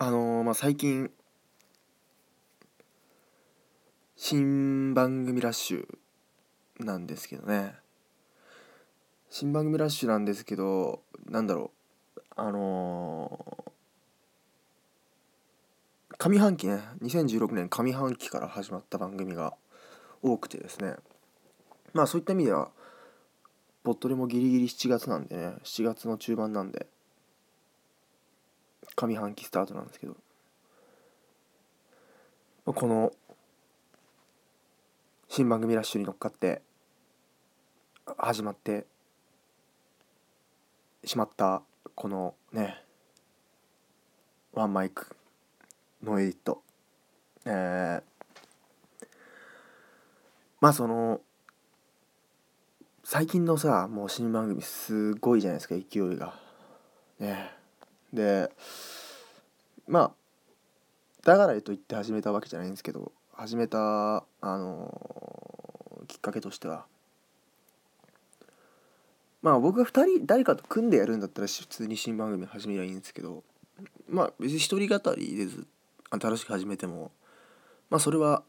あのー、まあ最近新番組ラッシュなんですけどね。新番組ラッシュなんですけどなんだろう。あのー、上半期ね2016年上半期から始まった番組が多くてですね。まあそういった意味ではポットでもギリギリ7月なんでね7月の中盤なんで上半期スタートなんですけど。この新番組ラッシュに乗っかって始まってしまったこのねワンマイクのエディット。えー、まあその最近のさもう新番組すごいじゃないですか勢いが。ね。でまあだからと言って始めたわけじゃないんですけど始めたあのー、きっかけとしてはまあ僕が2人誰かと組んでやるんだったら普通に新番組始めりゃいいんですけどまあ別に一人語りでず新しく始めてもまあそれは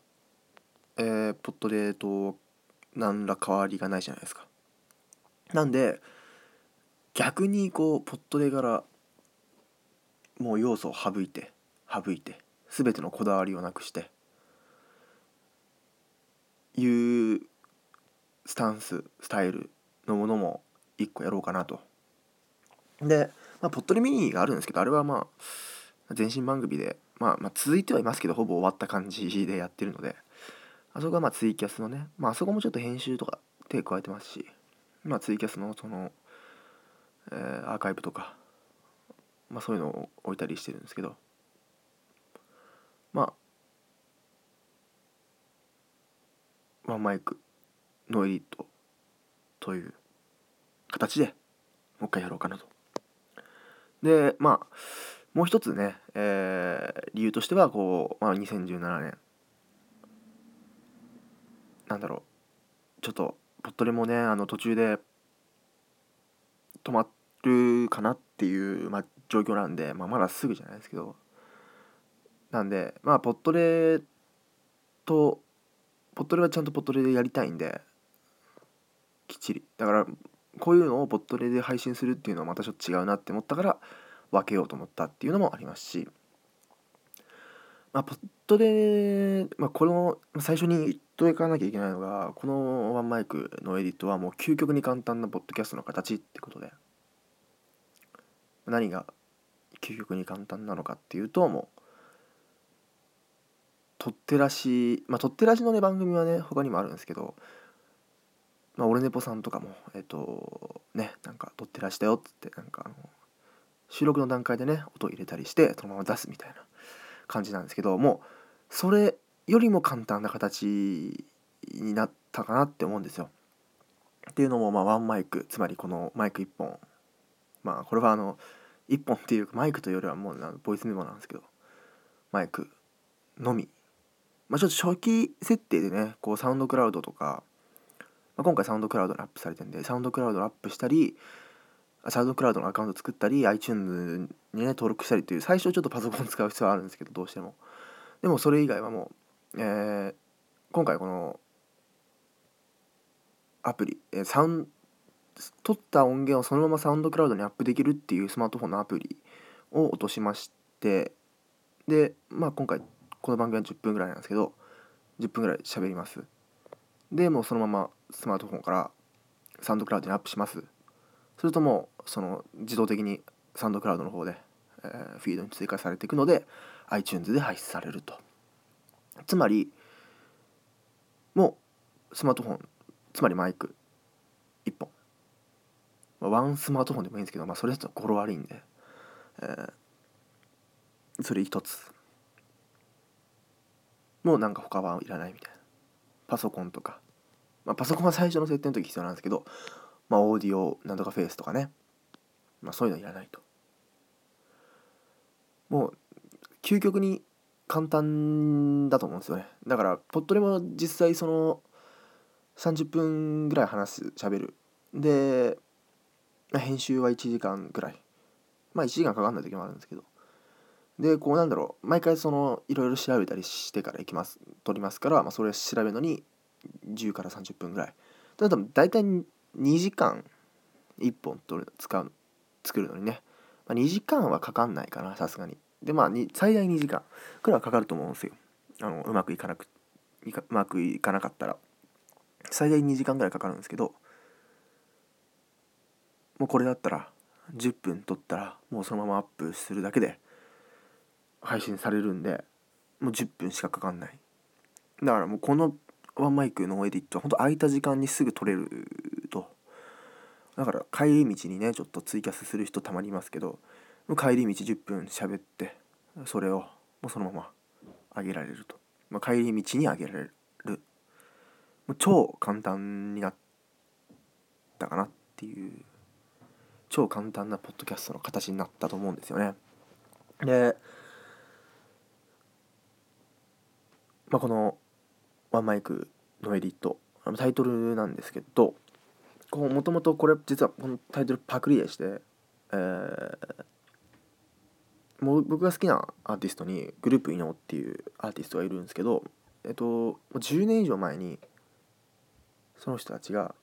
えー、ポットでと何ら変わりがないじゃないですか。なんで逆にこうポットでからもう要素を省いて省いて全てのこだわりをなくしていうスタンススタイルのものも一個やろうかなと。で、まあ、ポットリミニがあるんですけどあれはまあ前身番組で、まあ、まあ続いてはいますけどほぼ終わった感じでやってるのであそこがまあツイキャスのね、まあそこもちょっと編集とか手加えてますし、まあ、ツイキャスのその、えー、アーカイブとかまあ、そういうのを置いたりしてるんですけど。まあ。ワンマイクのエディットという形でもう一回やろうかなと。でまあもう一つね、えー、理由としてはこう、まあ、2017年。なんだろう。ちょっとポットレもねあの途中で止まるかなっていう、まあ、状況なんで、まあ、まだすぐじゃないですけど。なんでまあポットレとポットレはちゃんとポットレでやりたいんで。きっちり。だからこういうのをポットレで配信するっていうのはまたちょっと違うなって思ったから分けようと思ったっていうのもありますし。まあポットレまあこの最初に言っといかなきゃいけないのがこのワンマイクのエディットはもう究極に簡単なポッドキャストの形ってことで。何が究極に簡単なのかっていうともう取ってらしまあ取ってらしのね番組はね他にもあるんですけどまあ俺ネポさんとかもえっ、とねなんか取ってらしたよっつってなんかあの収録の段階でね音入れたりしてそのまま出すみたいな感じなんですけどもうそれよりも簡単な形になったかなって思うんですよ。っていうのもまあワンマイクつまりこのマイク1本まあこれはあの1本っていうかマイクというよりはもうボイスメモなんですけどマイクのみ。まあちょっと初期設定でねこうサウンドクラウドとか、まあ、今回サウンドクラウドにアップされてるんでサウンドクラウドをアップしたりサウンドクラウドのアカウント作ったり iTunes にね登録したりという最初ちょっとパソコン使う必要はあるんですけどどうしても。でもそれ以外はもう、えー、今回このアプリ、えー、サウン撮った音源をそのままサウンドクラウドにアップできるっていうスマートフォンのアプリを落としましてでまあ今回この番組は10分ぐらいなんですけど10分ぐらい喋ります。でもうそのままスマートフォンからサウンドクラウドにアップします。するともうその自動的にサウンドクラウドの方で、えー、フィードに追加されていくので iTunes で配信されると。つまりもうスマートフォンつまりマイク1本。まあ、ワンスマートフォンでもいいんですけど、まあ、それだと語呂悪いんで、えー、それ一つ。もうなんか他はいらないみたいな。パソコンとか、まあ、パソコンは最初の設定の時必要なんですけど、まあ、オーディオなんとかフェイスとかね、まあ、そういうのいらないと。もう究極に簡単だと思うんですよね。だからポットでも実際その30分ぐらい話す喋る。で編集は1時間ぐらい。まあ1時間かかんない時もあるんですけど、でこうなんだろう。毎回そのいろいろ調べたりしてから行きます。撮りますから、まあ、それを調べるのに10から30分ぐらい。だと大体2時間1本取る使う作るのにね、まあ、2時間はかかんないかなさすがに。でまあ最大2時間くらいはかかると思うんですよ。あのうまくいかなくうまくいかなかったら。最大2時間ぐらいかかるんですけど。もうこれだったら10分撮ったらもうそのままアップするだけで配信されるんでもう10分しかかかんない。だからもうこのワンマイクのエディットは本当空いた時間にすぐ撮れると。だから帰り道にねちょっとツイキャスする人たまにいますけど帰り道10分喋ってそれをもうそのまま上げられると、まあ、帰り道に上げられる。もう超簡単になったかなっていう超簡単なポッドキャストの形になったと思うんですよね。でまあこのワンマイクのエディットタイトルなんですけどもともとこれ実はこのタイトルパクリでして、えー、もう僕が好きなアーティストにグループイノっていうアーティストがいるんですけどえっと10年以上前にその人たちが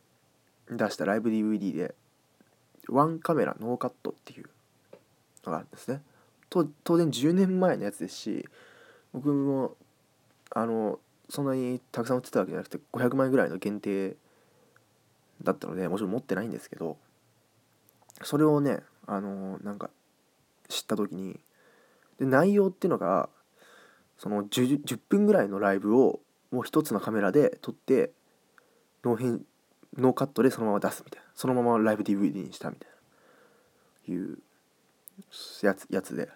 出したライブ DVD でワンカメラノーカットっていうのがあるんですね。と当然10年前のやつですし僕もあのそんなにたくさん売ってたわけじゃなくて500万円ぐらいの限定だったのでもちろん持ってないんですけどそれをねあのなんか知った時にで内容っていうのがその 10, 10分ぐらいのライブをもう一つのカメラで撮ってノー編ノーカットでそのまま出すみたいな。そのままライブ DVD にしたみたいないうやつやつで。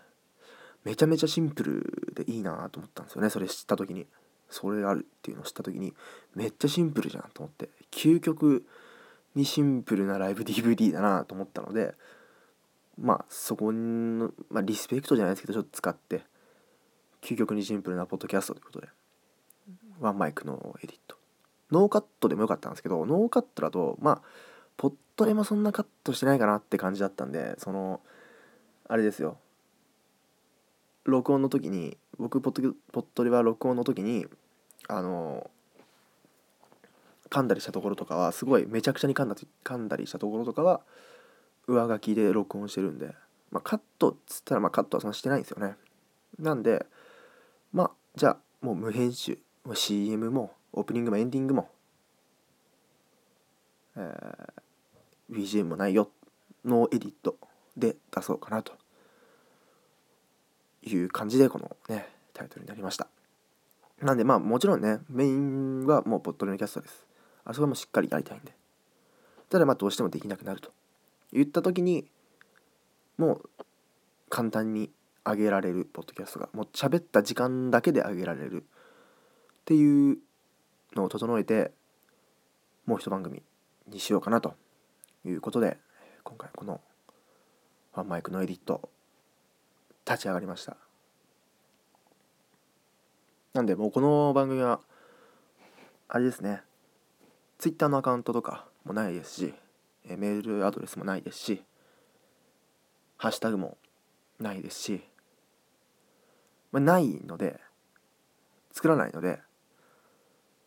めちゃめちゃシンプルでいいなと思ったんですよね。それ知った時に。それあるっていうのを知った時に。めっちゃシンプルじゃんと思って。究極にシンプルなライブ DVD だなと思ったので。まあそこの、まあ、リスペクトじゃないですけどちょっと使って。究極にシンプルなポッドキャストということで。 one mic no edit。ノーカットでもよかったんですけどノーカットだとまあポットでもそんなカットしてないかなって感じだったんでそのあれですよ。録音の時に僕ポッポットでは録音の時にあの噛んだりしたところとかはすごいめちゃくちゃに噛んだ噛んだりしたところとかは上書きで録音してるんで、まあ、カットっつったらまあカットはそんなしてないんですよね。なんでまあじゃあもう無編集 CM もオープニングもエンディングも、えー、BGM もないよ no edit で出そうかなという感じでこのねタイトルになりました。なんでまあもちろんねメインはもうポットレのキャストです。あそこもしっかりやりたいんで。ただまあどうしてもできなくなると言った時にもう簡単に上げられるポッドキャストがもう喋った時間だけで上げられるっていうのを整えてもう一番組にしようかなということで今回このワンマイクのエディット立ち上がりました。なんでもうこの番組はあれですねツイッターのアカウントとかもないですしメールアドレスもないですしハッシュタグもないですし、まあ、ないので作らないので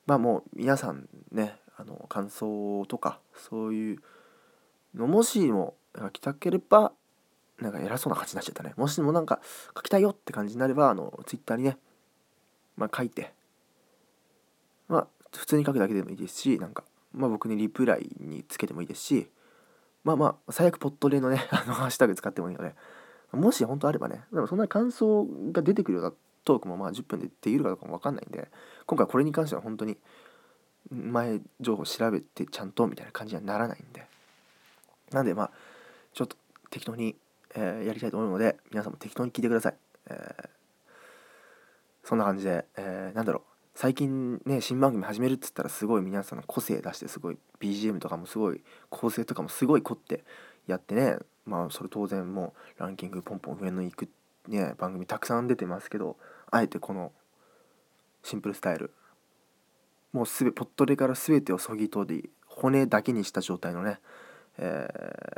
まあもう皆さんねあの感想とかそういうのもしも書きたければなんか偉そうな感じになっちゃったね。もしもなんか書きたいよって感じになればあのツイッターにねまあ書いてまあ普通に書くだけでもいいですしなんかまあ僕にリプライにつけてもいいですしまあまあ最悪ポットレのねあのハッシュタグ使ってもいいのでもし本当あればねでもそんな感想が出てくるようなトークもまあ10分でできるかどうかも分かんないんで今回これに関しては本当に前情報調べてちゃんとみたいな感じにはならないんで。なんでまあちょっと適当に、えー、やりたいと思うので皆さんも適当に聞いてください、えー、そんな感じで、えー、なんだろう。最近ね新番組始めるっつったらすごい皆さんの個性出してすごい BGM とかもすごい構成とかもすごい凝ってやってねまあそれ当然もうランキングポンポン上の行くね番組たくさん出てますけどあえてこのシンプルスタイル。もうすべポットレから全てをそぎ取り骨だけにした状態のね、え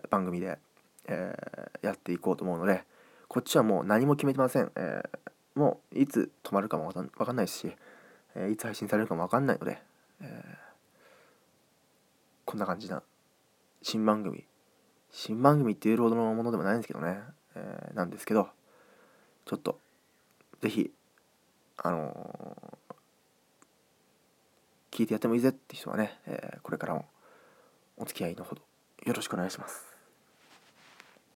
ー、番組で、えー、やっていこうと思うのでこっちはもう何も決めてません、えー、もういつ止まるかもわかんないし、え、いつ配信されるかもわかんないので、え、こんな感じな新番組。新番組っていうほどのものでもないんですけどね、え、なんですけどちょっと是非あのー、聞いてやってもいいぜって人はね、えー、これからもお付き合いのほどよろしくお願いします。